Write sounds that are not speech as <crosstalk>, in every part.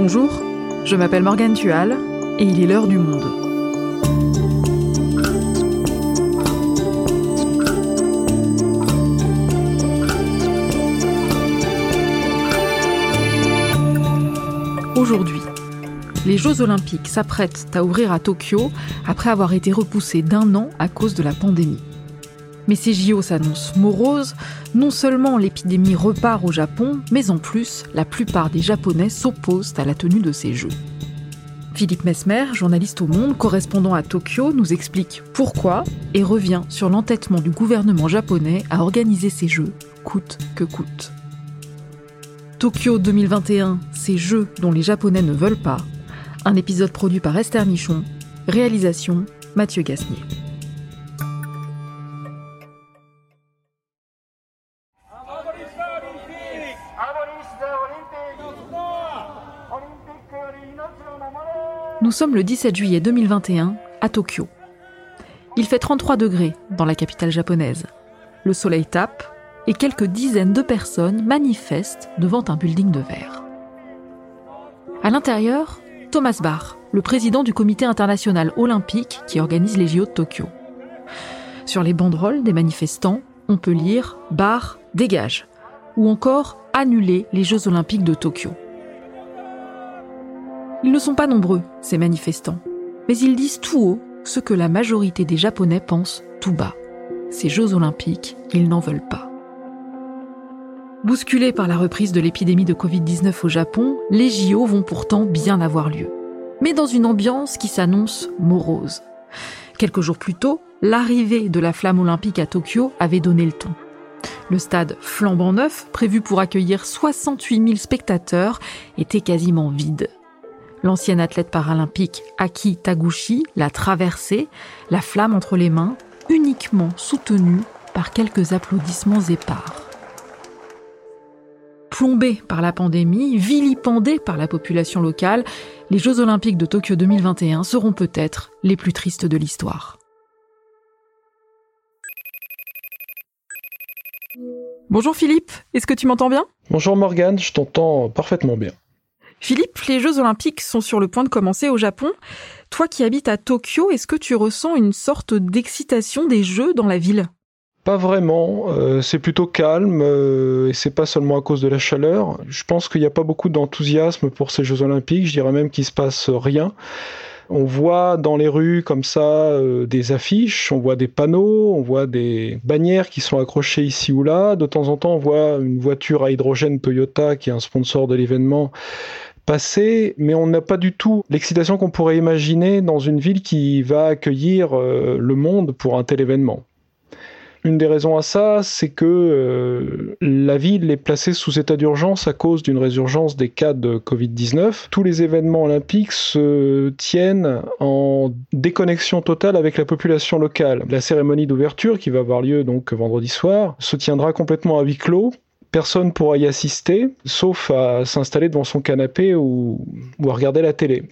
Bonjour, je m'appelle Morgane Tual et il est l'heure du monde. Aujourd'hui, les Jeux olympiques s'apprêtent à ouvrir à Tokyo après avoir été repoussés d'un an à cause de la pandémie. Mais ces JO s'annoncent moroses. Non seulement l'épidémie repart au Japon, mais en plus, la plupart des Japonais s'opposent à la tenue de ces Jeux. Philippe Mesmer, journaliste au Monde, correspondant à Tokyo, nous explique pourquoi et revient sur l'entêtement du gouvernement japonais à organiser ces Jeux, coûte que coûte. Tokyo 2021, ces Jeux dont les Japonais ne veulent pas. Un épisode produit par Esther Michon, réalisation Mathieu Gasnier. Nous sommes le 17 juillet 2021 à Tokyo. Il fait 33 degrés dans la capitale japonaise. Le soleil tape et quelques dizaines de personnes manifestent devant un building de verre. À l'intérieur, Thomas Bach, le président du comité international olympique qui organise les JO de Tokyo. Sur les banderoles des manifestants, on peut lire Bar dégage ou encore annuler les Jeux olympiques de Tokyo. Ils ne sont pas nombreux, ces manifestants, mais ils disent tout haut ce que la majorité des Japonais pensent tout bas. Ces Jeux olympiques, ils n'en veulent pas. Bousculés par la reprise de l'épidémie de Covid-19 au Japon, les JO vont pourtant bien avoir lieu. Mais dans une ambiance qui s'annonce morose. Quelques jours plus tôt, l'arrivée de la flamme olympique à Tokyo avait donné le ton. Le stade flambant neuf, prévu pour accueillir 68 000 spectateurs, était quasiment vide. L'ancienne athlète paralympique Aki Taguchi l'a traversé, la flamme entre les mains, uniquement soutenue par quelques applaudissements épars. Plombés par la pandémie, vilipendés par la population locale, les Jeux olympiques de Tokyo 2021 seront peut-être les plus tristes de l'histoire. Bonjour Philippe, est-ce que tu m'entends bien? Bonjour Morgane, je t'entends parfaitement bien. Philippe, les Jeux olympiques sont sur le point de commencer au Japon. Toi qui habites à Tokyo, est-ce que tu ressens une sorte d'excitation des Jeux dans la ville? Pas vraiment, euh, c'est plutôt calme euh, et c'est pas seulement à cause de la chaleur. Je pense qu'il n'y a pas beaucoup d'enthousiasme pour ces Jeux Olympiques. Je dirais même qu'il se passe rien. On voit dans les rues comme ça euh, des affiches, on voit des panneaux, on voit des bannières qui sont accrochées ici ou là. De temps en temps, on voit une voiture à hydrogène Toyota qui est un sponsor de l'événement passer, mais on n'a pas du tout l'excitation qu'on pourrait imaginer dans une ville qui va accueillir le monde pour un tel événement. Une des raisons à ça, c'est que euh, la ville est placée sous état d'urgence à cause d'une résurgence des cas de Covid-19. Tous les événements olympiques se tiennent en déconnexion totale avec la population locale. La cérémonie d'ouverture, qui va avoir lieu donc vendredi soir, se tiendra complètement à huis clos personne pourra y assister, sauf à s'installer devant son canapé ou, à regarder la télé.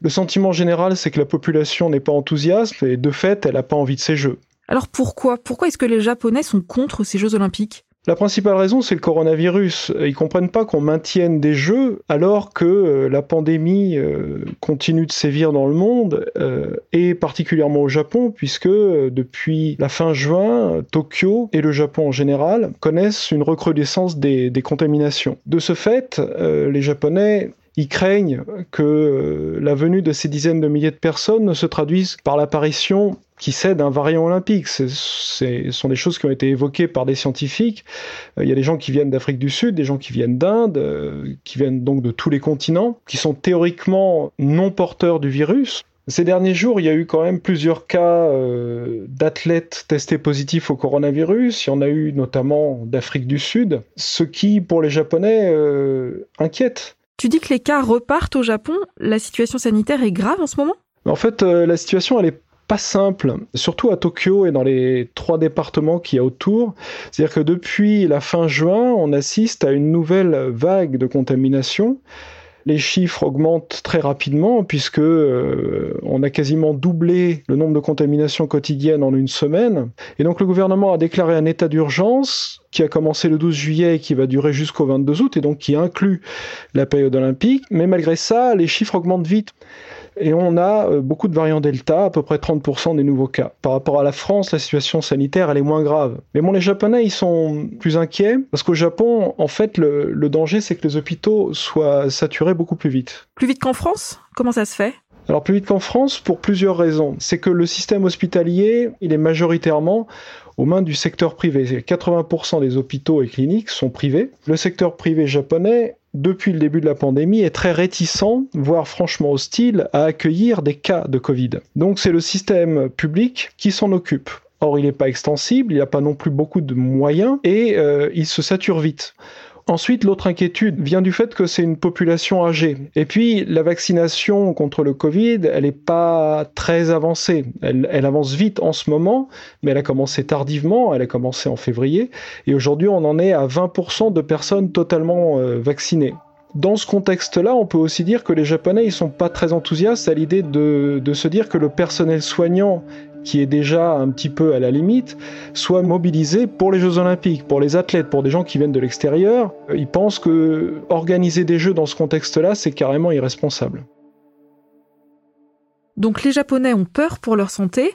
Le sentiment général, c'est que la population n'est pas enthousiaste et de fait, elle n'a pas envie de ces jeux. Alors pourquoi? Pourquoi est-ce que les Japonais sont contre ces Jeux olympiques? La principale raison, c'est le coronavirus. Ils comprennent pas qu'on maintienne des jeux alors que euh, la pandémie euh, continue de sévir dans le monde euh, et particulièrement au Japon, puisque depuis la fin juin, Tokyo et le Japon en général connaissent une recrudescence des, des contaminations. De ce fait, les Japonais ils craignent que la venue de ces dizaines de milliers de personnes ne se traduise par l'apparition qui cède un variant olympique. Ce sont des choses qui ont été évoquées par des scientifiques. Euh, il y a des gens qui viennent d'Afrique du Sud, des gens qui viennent d'Inde, euh, qui viennent donc de tous les continents, qui sont théoriquement non porteurs du virus. Ces derniers jours, il y a eu quand même plusieurs cas euh, d'athlètes testés positifs au coronavirus. Il y en a eu notamment d'Afrique du Sud, ce qui, pour les Japonais, inquiète. Tu dis que les cas repartent au Japon. La situation sanitaire est grave en ce moment? En fait, la situation, elle est pas simple, surtout à Tokyo et dans les trois départements qu'il y a autour. C'est-à-dire que depuis la fin juin, on assiste à une nouvelle vague de contamination. Les chiffres augmentent très rapidement puisque euh, on a quasiment doublé le nombre de contaminations quotidiennes en une semaine. Et donc le gouvernement a déclaré un état d'urgence qui a commencé le 12 juillet et qui va durer jusqu'au 22 août et donc qui inclut la période olympique. Mais malgré ça, les chiffres augmentent vite. Et on a euh, beaucoup de variants Delta, à peu près 30% des nouveaux cas. Par rapport à la France, la situation sanitaire, elle est moins grave. Mais bon, les Japonais, ils sont plus inquiets, parce qu'au Japon, en fait, le, le danger, c'est que les hôpitaux soient saturés beaucoup plus vite. Plus vite qu'en France? Comment ça se fait? Alors plus vite qu'en France pour plusieurs raisons. C'est que le système hospitalier, il est majoritairement aux mains du secteur privé. 80% des hôpitaux et cliniques sont privés. Le secteur privé japonais depuis le début de la pandémie, est très réticent, voire franchement hostile, à accueillir des cas de Covid. Donc c'est le système public qui s'en occupe. Or, il n'est pas extensible, il n'a pas non plus beaucoup de moyens et euh, il se sature vite. Ensuite, l'autre inquiétude vient du fait que c'est une population âgée. Et puis, la vaccination contre le Covid, elle n'est pas très avancée. Elle, avance vite en ce moment, mais elle a commencé tardivement, elle a commencé en février. Et aujourd'hui, on en est à 20% de personnes totalement euh, vaccinées. Dans ce contexte-là, on peut aussi dire que les Japonais, ils sont pas très enthousiastes à l'idée de, de se dire que le personnel soignant qui est déjà un petit peu à la limite, soit mobilisé pour les Jeux Olympiques, pour les athlètes, pour des gens qui viennent de l'extérieur. Ils pensent que organiser des Jeux dans ce contexte-là, c'est carrément irresponsable. Donc les Japonais ont peur pour leur santé,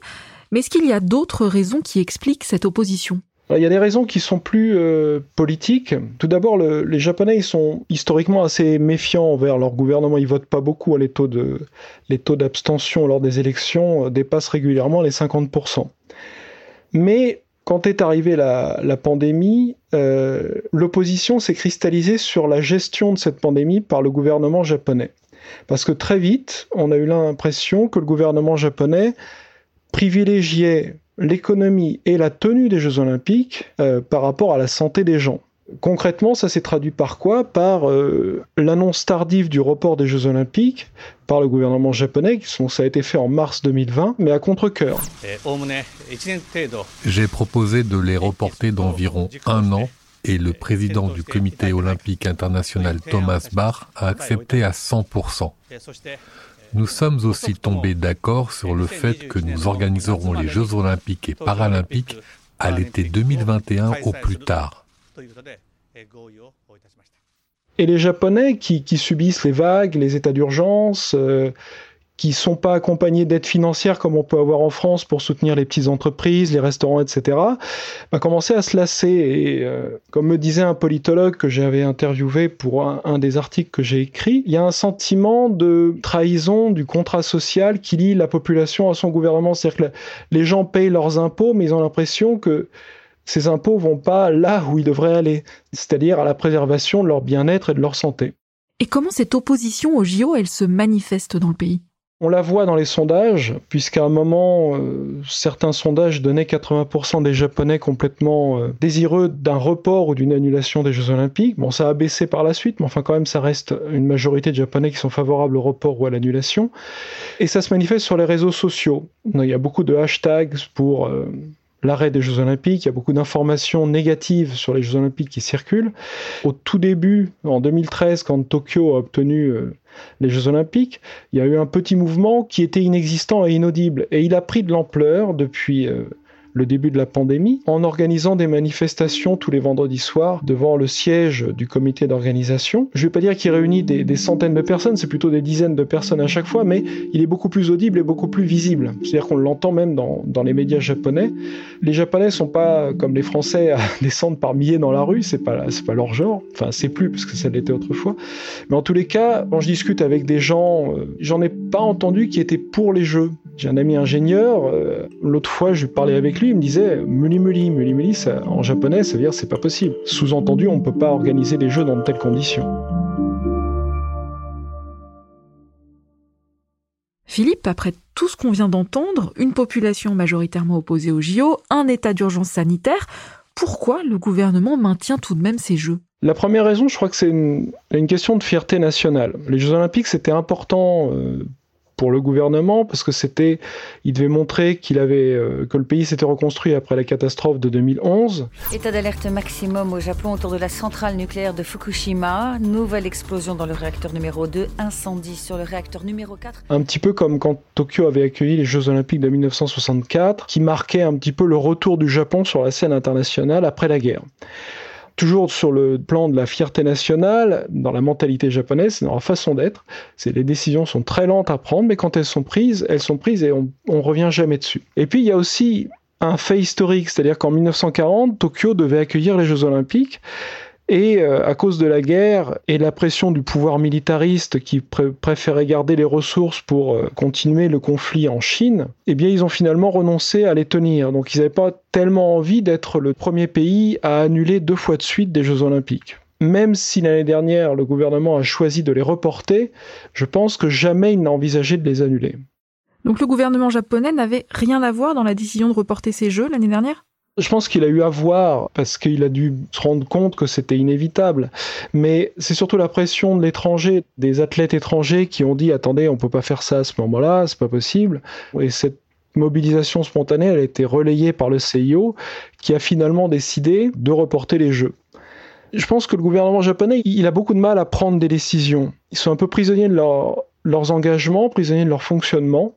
mais est-ce qu'il y a d'autres raisons qui expliquent cette opposition? Il y a des raisons qui sont plus euh, politiques. Tout d'abord, les Japonais sont historiquement assez méfiants envers leur gouvernement. Ils votent pas beaucoup. Les taux de les taux d'abstention lors des élections euh, dépassent régulièrement les 50%. Mais quand est arrivée la, la pandémie, euh, l'opposition s'est cristallisée sur la gestion de cette pandémie par le gouvernement japonais. Parce que très vite, on a eu l'impression que le gouvernement japonais privilégiait l'économie et la tenue des Jeux olympiques euh, par rapport à la santé des gens. Concrètement, ça s'est traduit par quoi? Par euh, l'annonce tardive du report des Jeux Olympiques par le gouvernement japonais, ça a été fait en mars 2020, mais à contre-coeur. J'ai proposé de les reporter d'environ un an et le président du comité olympique international Thomas Bach a accepté à 100%. Nous sommes aussi tombés d'accord sur le fait que nous organiserons les Jeux olympiques et paralympiques à l'été 2021 au plus tard. Et les Japonais qui, subissent les vagues, les états d'urgence, euh, qui sont pas accompagnés d'aides financières comme on peut avoir en France pour soutenir les petites entreprises, les restaurants, etc., va commencer à se lasser. Et euh, comme me disait un politologue que j'avais interviewé pour un, des articles que j'ai écrit, il y a un sentiment de trahison du contrat social qui lie la population à son gouvernement. C'est-à-dire que les gens payent leurs impôts, mais ils ont l'impression que ces impôts vont pas là où ils devraient aller, c'est-à-dire à la préservation de leur bien-être et de leur santé. Et comment cette opposition au JO, elle se manifeste dans le pays? On la voit dans les sondages, puisqu'à un moment, euh, certains sondages donnaient 80% des Japonais complètement euh, désireux d'un report ou d'une annulation des Jeux Olympiques. Bon, ça a baissé par la suite, mais enfin quand même, ça reste une majorité de Japonais qui sont favorables au report ou à l'annulation. Et ça se manifeste sur les réseaux sociaux. Il y a beaucoup de hashtags pour euh, l'arrêt des Jeux Olympiques. Il y a beaucoup d'informations négatives sur les Jeux Olympiques qui circulent. Au tout début, en 2013, quand Tokyo a obtenu les Jeux Olympiques, il y a eu un petit mouvement qui était inexistant et inaudible. Et il a pris de l'ampleur depuis euh, le début de la pandémie en organisant des manifestations tous les vendredis soirs devant le siège du comité d'organisation. Je ne vais pas dire qu'il réunit des, centaines de personnes, c'est plutôt des dizaines de personnes à chaque fois, mais il est beaucoup plus audible et beaucoup plus visible. C'est-à-dire qu'on l'entend même dans, les médias japonais. Les Japonais sont pas comme les Français à <laughs> descendre par milliers dans la rue, c'est pas pas leur genre. Enfin, c'est plus parce que ça l'était autrefois. Mais en tous les cas, quand je discute avec des gens, euh, j'en ai pas entendu qui étaient pour les jeux. J'ai un ami ingénieur, euh, l'autre fois je parlais avec lui, il me disait muli muli, muli muli, ça, en japonais ça veut dire c'est pas possible. Sous-entendu, on ne peut pas organiser des jeux dans de telles conditions. Philippe, après tout ce qu'on vient d'entendre, une population majoritairement opposée aux JO, un état d'urgence sanitaire, pourquoi le gouvernement maintient tout de même ces jeux? La première raison, je crois que c'est une, question de fierté nationale. Les Jeux Olympiques, c'était important euh, pour le gouvernement parce que c'était, il devait montrer qu'il avait euh, que le pays s'était reconstruit après la catastrophe de 2011. État d'alerte maximum au Japon autour de la centrale nucléaire de Fukushima. Nouvelle explosion dans le réacteur numéro 2, incendie sur le réacteur numéro 4. Un petit peu comme quand Tokyo avait accueilli les Jeux Olympiques de 1964, qui marquait un petit peu le retour du Japon sur la scène internationale après la guerre toujours sur le plan de la fierté nationale, dans la mentalité japonaise, dans leur façon d'être, c'est les décisions sont très lentes à prendre, mais quand elles sont prises, elles sont prises et on, on revient jamais dessus. Et puis il y a aussi un fait historique, c'est-à-dire qu'en 1940, Tokyo devait accueillir les Jeux Olympiques. Et euh, à cause de la guerre et la pression du pouvoir militariste qui préférait garder les ressources pour euh, continuer le conflit en Chine, eh bien ils ont finalement renoncé à les tenir. Donc ils n'avaient pas tellement envie d'être le premier pays à annuler deux fois de suite des Jeux olympiques. Même si l'année dernière le gouvernement a choisi de les reporter, je pense que jamais il n'a envisagé de les annuler. Donc le gouvernement japonais n'avait rien à voir dans la décision de reporter ces Jeux l'année dernière? Je pense qu'il a eu à voir parce qu'il a dû se rendre compte que c'était inévitable. Mais c'est surtout la pression de l'étranger, des athlètes étrangers qui ont dit attendez, on peut pas faire ça à ce moment-là, c'est pas possible. Et cette mobilisation spontanée, elle a été relayée par le CIO qui a finalement décidé de reporter les Jeux. Je pense que le gouvernement japonais, il a beaucoup de mal à prendre des décisions. Ils sont un peu prisonniers de leurs engagements, prisonniers de leur fonctionnement.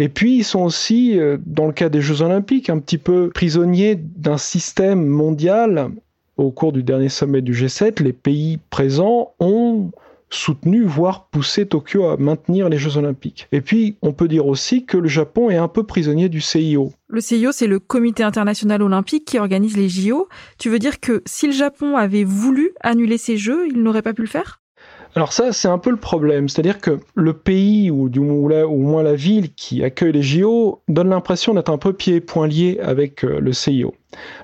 Et puis, ils sont aussi, euh, dans le cas des Jeux Olympiques, un petit peu prisonniers d'un système mondial. Au cours du dernier sommet du G7, les pays présents ont soutenu, voire poussé Tokyo à maintenir les Jeux Olympiques. Et puis, on peut dire aussi que le Japon est un peu prisonnier du CIO. Le CIO, c'est le Comité international olympique qui organise les JO. Tu veux dire que si le Japon avait voulu annuler ces Jeux, il n'aurait pas pu le faire? Alors ça, c'est un peu le problème. C'est-à-dire que le pays, ou du moins, au moins la ville qui accueille les JO, donne l'impression d'être un peu pied et poing lié avec euh, le CIO.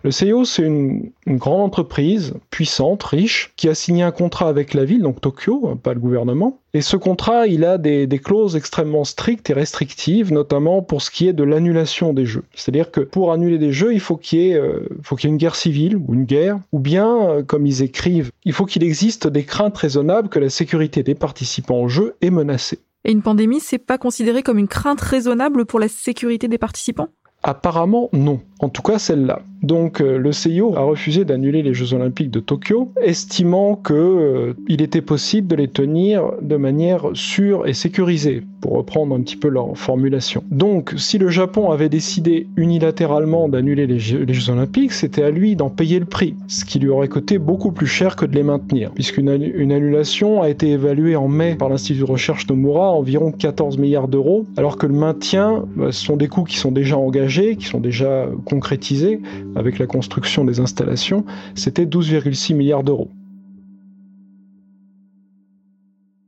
Le CIO, c'est une, grande entreprise puissante, riche, qui a signé un contrat avec la ville, donc Tokyo, pas le gouvernement. Et ce contrat, il a des, clauses extrêmement strictes et restrictives, notamment pour ce qui est de l'annulation des jeux. C'est-à-dire que pour annuler des jeux, il faut qu'il y, ait, euh, une guerre civile ou une guerre, ou bien, euh, comme ils écrivent, il faut qu'il existe des craintes raisonnables que la sécurité des participants au jeu est menacée. Et une pandémie, c'est pas considéré comme une crainte raisonnable pour la sécurité des participants? Apparemment non, en tout cas celle-là. Donc euh, le CIO a refusé d'annuler les Jeux olympiques de Tokyo, estimant qu'il euh, était possible de les tenir de manière sûre et sécurisée, pour reprendre un petit peu leur formulation. Donc si le Japon avait décidé unilatéralement d'annuler les, Jeux olympiques, c'était à lui d'en payer le prix, ce qui lui aurait coûté beaucoup plus cher que de les maintenir, puisqu'une une annulation a été évaluée en mai par l'Institut de recherche Nomura à environ 14 milliards d'euros, alors que le maintien, bah, ce sont des coûts qui sont déjà engagés qui sont déjà concrétisés avec la construction des installations, c'était 12,6 milliards d'euros.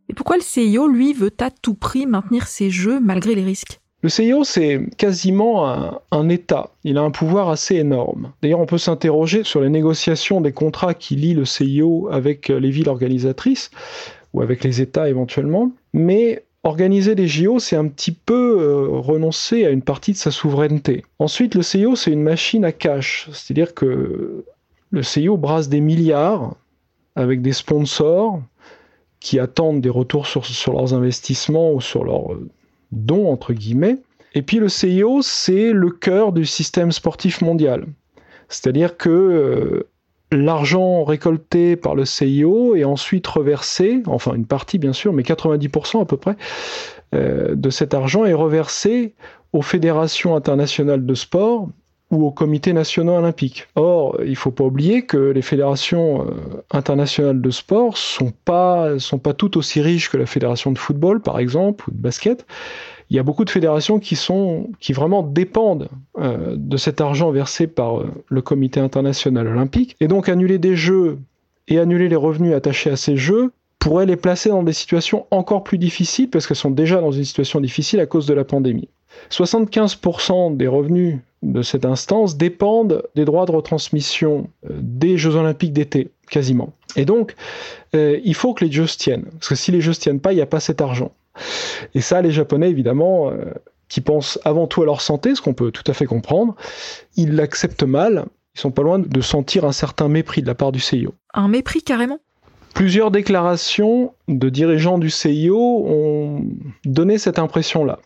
Et pourquoi le CIO, lui, veut à tout prix maintenir ces jeux malgré les risques? Le CIO, c'est quasiment un, État. Il a un pouvoir assez énorme. D'ailleurs, on peut s'interroger sur les négociations des contrats qui lient le CIO avec les villes organisatrices, ou avec les États éventuellement. Mais Organiser les JO, c'est un petit peu euh, renoncer à une partie de sa souveraineté. Ensuite, le CIO, c'est une machine à cash, c'est-à-dire que le CIO brasse des milliards avec des sponsors qui attendent des retours sur, leurs investissements ou sur leurs euh, dons, entre guillemets. Et puis le CIO, c'est le cœur du système sportif mondial. C'est-à-dire que euh, l'argent récolté par le CIO est ensuite reversé, enfin une partie bien sûr, mais 90% à peu près euh, de cet argent est reversé aux fédérations internationales de sport ou aux comités nationaux olympiques. Or, il ne faut pas oublier que les fédérations euh, internationales de sport sont pas sont pas toutes aussi riches que la fédération de football par exemple ou de basket il y a beaucoup de fédérations qui sont qui vraiment dépendent euh, de cet argent versé par euh, le comité international olympique et donc annuler des jeux et annuler les revenus attachés à ces jeux pourrait les placer dans des situations encore plus difficiles parce qu'elles sont déjà dans une situation difficile à cause de la pandémie. 75% des revenus de cette instance dépendent des droits de retransmission euh, des Jeux olympiques d'été, quasiment. Et donc, il faut que les Jeux se tiennent. Parce que si les Jeux se tiennent pas, il n'y a pas cet argent. Et ça, les Japonais, évidemment, euh, qui pensent avant tout à leur santé, ce qu'on peut tout à fait comprendre, ils l'acceptent mal. Ils sont pas loin de sentir un certain mépris de la part du CIO. Un mépris carrément? Plusieurs déclarations de dirigeants du CIO ont donné cette impression-là.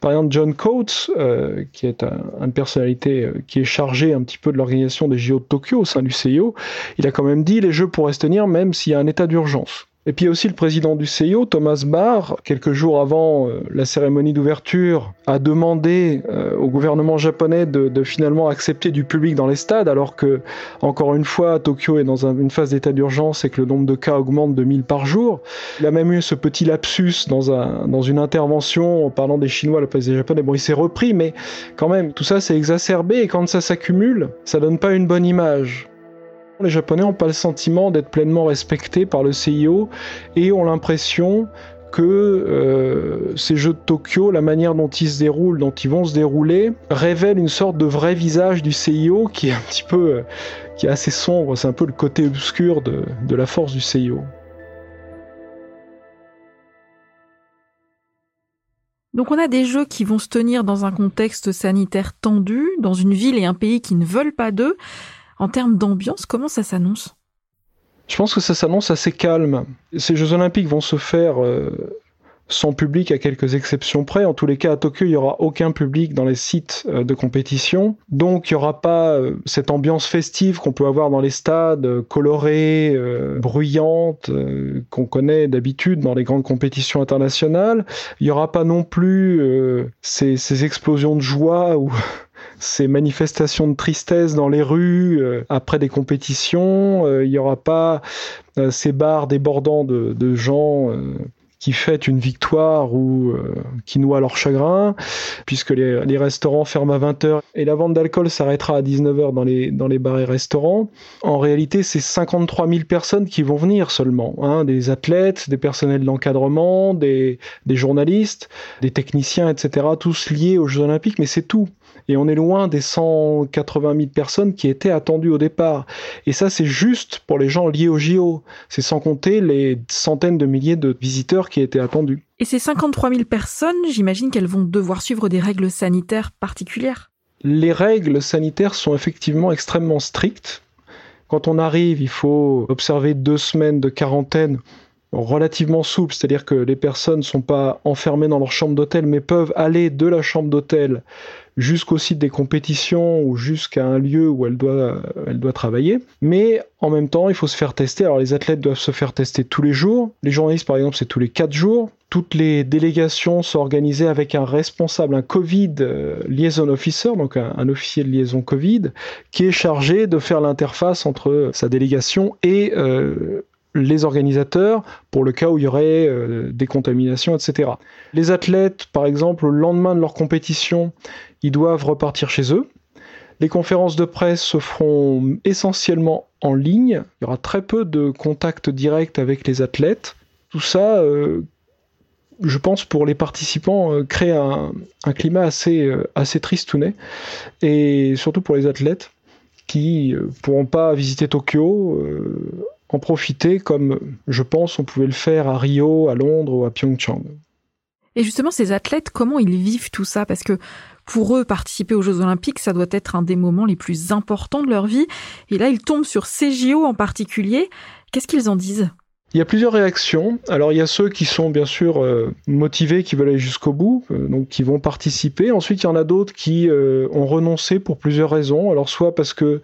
Par exemple, John Coates, euh, qui est une personnalité euh, qui est chargée un petit peu de l'organisation des JO de Tokyo au sein du CIO, il a quand même dit les Jeux pourraient se tenir même s'il y a un état d'urgence. Et puis aussi le président du CIO, Thomas Barr, quelques jours avant euh, la cérémonie d'ouverture, a demandé euh, au gouvernement japonais de, finalement accepter du public dans les stades, alors que, encore une fois, Tokyo est dans une phase d'état d'urgence et que le nombre de cas augmente de 1000 par jour. Il a même eu ce petit lapsus dans, un, dans une intervention en parlant des Chinois, le président japonais. Bon, il s'est repris, mais quand même, tout ça s'est exacerbé et quand ça s'accumule, ça donne pas une bonne image. Les Japonais n'ont pas le sentiment d'être pleinement respectés par le CIO et ont l'impression que euh, ces Jeux de Tokyo, la manière dont ils se déroulent, dont ils vont se dérouler, révèlent une sorte de vrai visage du CIO qui est un petit peu, euh, qui est assez sombre. C'est un peu le côté obscur de la force du CIO. Donc on a des jeux qui vont se tenir dans un contexte sanitaire tendu, dans une ville et un pays qui ne veulent pas d'eux. En termes d'ambiance, comment ça s'annonce? Je pense que ça s'annonce assez calme. Ces Jeux olympiques vont se faire euh, sans public à quelques exceptions près. En tous les cas, à Tokyo, il n'y aura aucun public dans les sites euh, de compétition. Donc, il n'y aura pas euh, cette ambiance festive qu'on peut avoir dans les stades, colorée, bruyante, qu'on connaît d'habitude dans les grandes compétitions internationales. Il n'y aura pas non plus ces, ces, explosions de joie ou ces manifestations de tristesse dans les rues euh, après des compétitions. Euh, il n'y aura pas euh, ces bars débordants de, gens qui fêtent une victoire ou qui noient leur chagrin, puisque les, restaurants ferment à 20h et la vente d'alcool s'arrêtera à 19h dans les, dans les bars et restaurants. En réalité, c'est 53 000 personnes qui vont venir seulement, hein, des athlètes, des personnels d'encadrement, des journalistes, des techniciens, etc., tous liés aux Jeux olympiques, mais c'est tout. Et on est loin des 180 000 personnes qui étaient attendues au départ. Et ça, c'est juste pour les gens liés au JO. C'est sans compter les centaines de milliers de visiteurs qui étaient attendus. Et ces 53 000 personnes, j'imagine qu'elles vont devoir suivre des règles sanitaires particulières. Les règles sanitaires sont effectivement extrêmement strictes. Quand on arrive, il faut observer deux semaines de quarantaine relativement souple, c'est-à-dire que les personnes ne sont pas enfermées dans leur chambre d'hôtel, mais peuvent aller de la chambre d'hôtel jusqu'au site des compétitions ou jusqu'à un lieu où elle doit, elle doit travailler. Mais en même temps, il faut se faire tester. Alors les athlètes doivent se faire tester tous les jours. Les journalistes, par exemple, c'est tous les quatre jours. Toutes les délégations sont organisées avec un responsable, un Covid euh, liaison officer, donc un, officier de liaison Covid, qui est chargé de faire l'interface entre sa délégation et euh, les organisateurs pour le cas où il y aurait euh, des contaminations, etc. Les athlètes, par exemple, le lendemain de leur compétition, ils doivent repartir chez eux. Les conférences de presse se feront essentiellement en ligne. Il y aura très peu de contact direct avec les athlètes. Tout ça, euh, je pense, pour les participants, euh, crée un, climat assez, assez tristounet. Et surtout pour les athlètes qui pourront pas visiter Tokyo en profiter comme je pense on pouvait le faire à Rio, à Londres ou à Pyeongchang. Et justement, ces athlètes, comment ils vivent tout ça? Parce que pour eux, participer aux Jeux Olympiques, ça doit être un des moments les plus importants de leur vie. Et là, ils tombent sur ces JO en particulier. Qu'est-ce qu'ils en disent? Il y a plusieurs réactions. Alors il y a ceux qui sont bien sûr euh, motivés, qui veulent aller jusqu'au bout, euh, donc qui vont participer. Ensuite, il y en a d'autres qui euh, ont renoncé pour plusieurs raisons. Alors soit parce que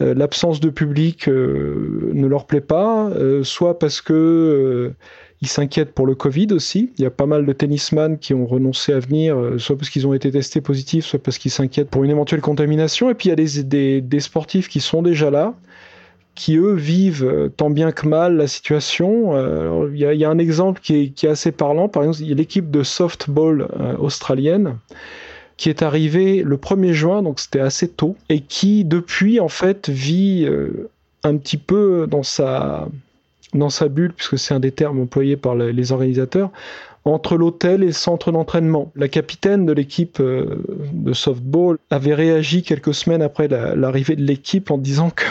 l'absence de public euh, ne leur plaît pas, euh, soit parce que ils s'inquiètent pour le Covid aussi. Il y a pas mal de tennisman qui ont renoncé à venir, soit parce qu'ils ont été testés positifs, soit parce qu'ils s'inquiètent pour une éventuelle contamination. Et puis il y a des, des, sportifs qui sont déjà là, qui eux vivent tant bien que mal la situation. Il, y a, y a, un exemple qui est, qui est, assez parlant. Par exemple, l'équipe de softball australienne qui est arrivé le 1er juin, donc c'était assez tôt, et qui depuis en fait vit euh, un petit peu dans sa, dans sa bulle, puisque c'est un des termes employés par les organisateurs, entre l'hôtel et le centre d'entraînement. La capitaine de l'équipe euh, de softball avait réagi quelques semaines après l'arrivée de l'équipe en disant que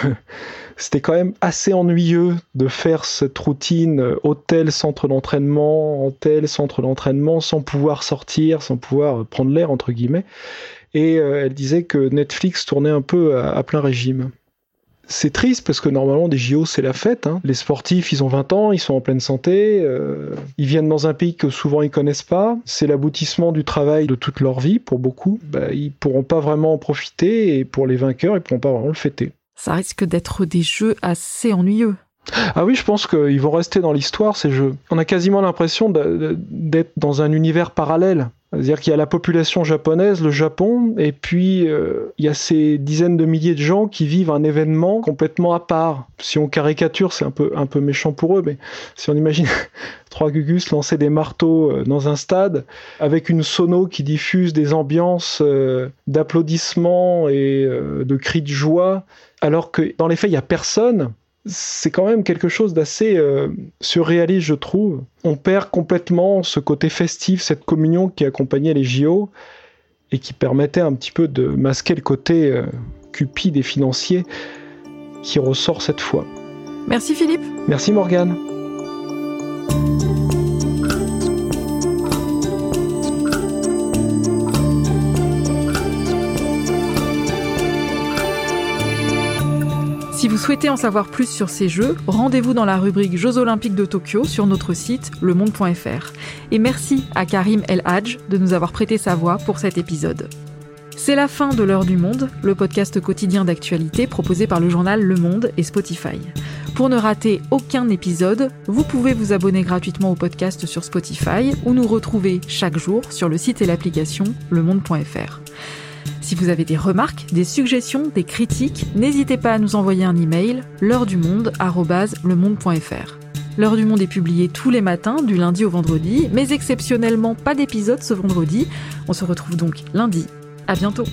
c'était quand même assez ennuyeux de faire cette routine euh, hôtel, centre d'entraînement, hôtel, centre d'entraînement, sans pouvoir sortir, sans pouvoir prendre l'air, entre guillemets. Et euh, elle disait que Netflix tournait un peu à, plein régime. c'est triste parce que normalement des JO c'est la fête. Hein. Les sportifs ils ont 20 ans, ils sont en pleine santé, euh, ils viennent dans un pays que souvent ils connaissent pas. C'est l'aboutissement du travail de toute leur vie pour beaucoup. Bah, ils pourront pas vraiment en profiter et pour les vainqueurs ils pourront pas vraiment le fêter. Ça risque d'être des jeux assez ennuyeux. Ah oui, je pense qu'ils vont rester dans l'histoire ces jeux. On a quasiment l'impression d'être dans un univers parallèle. C'est-à-dire qu'il y a la population japonaise, le Japon, et puis euh, il y a ces dizaines de milliers de gens qui vivent un événement complètement à part. Si on caricature, c'est un peu, un peu méchant pour eux, mais si on imagine <laughs> trois Gugus lancer des marteaux euh, dans un stade avec une sono qui diffuse des ambiances euh, d'applaudissements et de cris de joie, alors que dans les faits, il n'y a personne, c'est quand même quelque chose d'assez euh, surréaliste, je trouve. On perd complètement ce côté festif, cette communion qui accompagnait les JO et qui permettait un petit peu de masquer le côté euh, cupide et financier qui ressort cette fois. Merci Philippe. Merci Morgane. Vous souhaitez en savoir plus sur ces Jeux, rendez-vous dans la rubrique Jeux Olympiques de Tokyo sur notre site lemonde.fr. Et merci à Karim El Hadj de nous avoir prêté sa voix pour cet épisode. C'est la fin de l'heure du monde, le podcast quotidien d'actualité proposé par le journal Le Monde et Spotify. Pour ne rater aucun épisode, vous pouvez vous abonner gratuitement au podcast sur Spotify ou nous retrouver chaque jour sur le site et l'application lemonde.fr. Si vous avez des remarques, des suggestions, des critiques, n'hésitez pas à nous envoyer un email l'heure du monde @lemonde.fr. L'heure du monde est publiée tous les matins du lundi au vendredi, mais exceptionnellement pas d'épisode ce vendredi. On se retrouve donc lundi. À bientôt.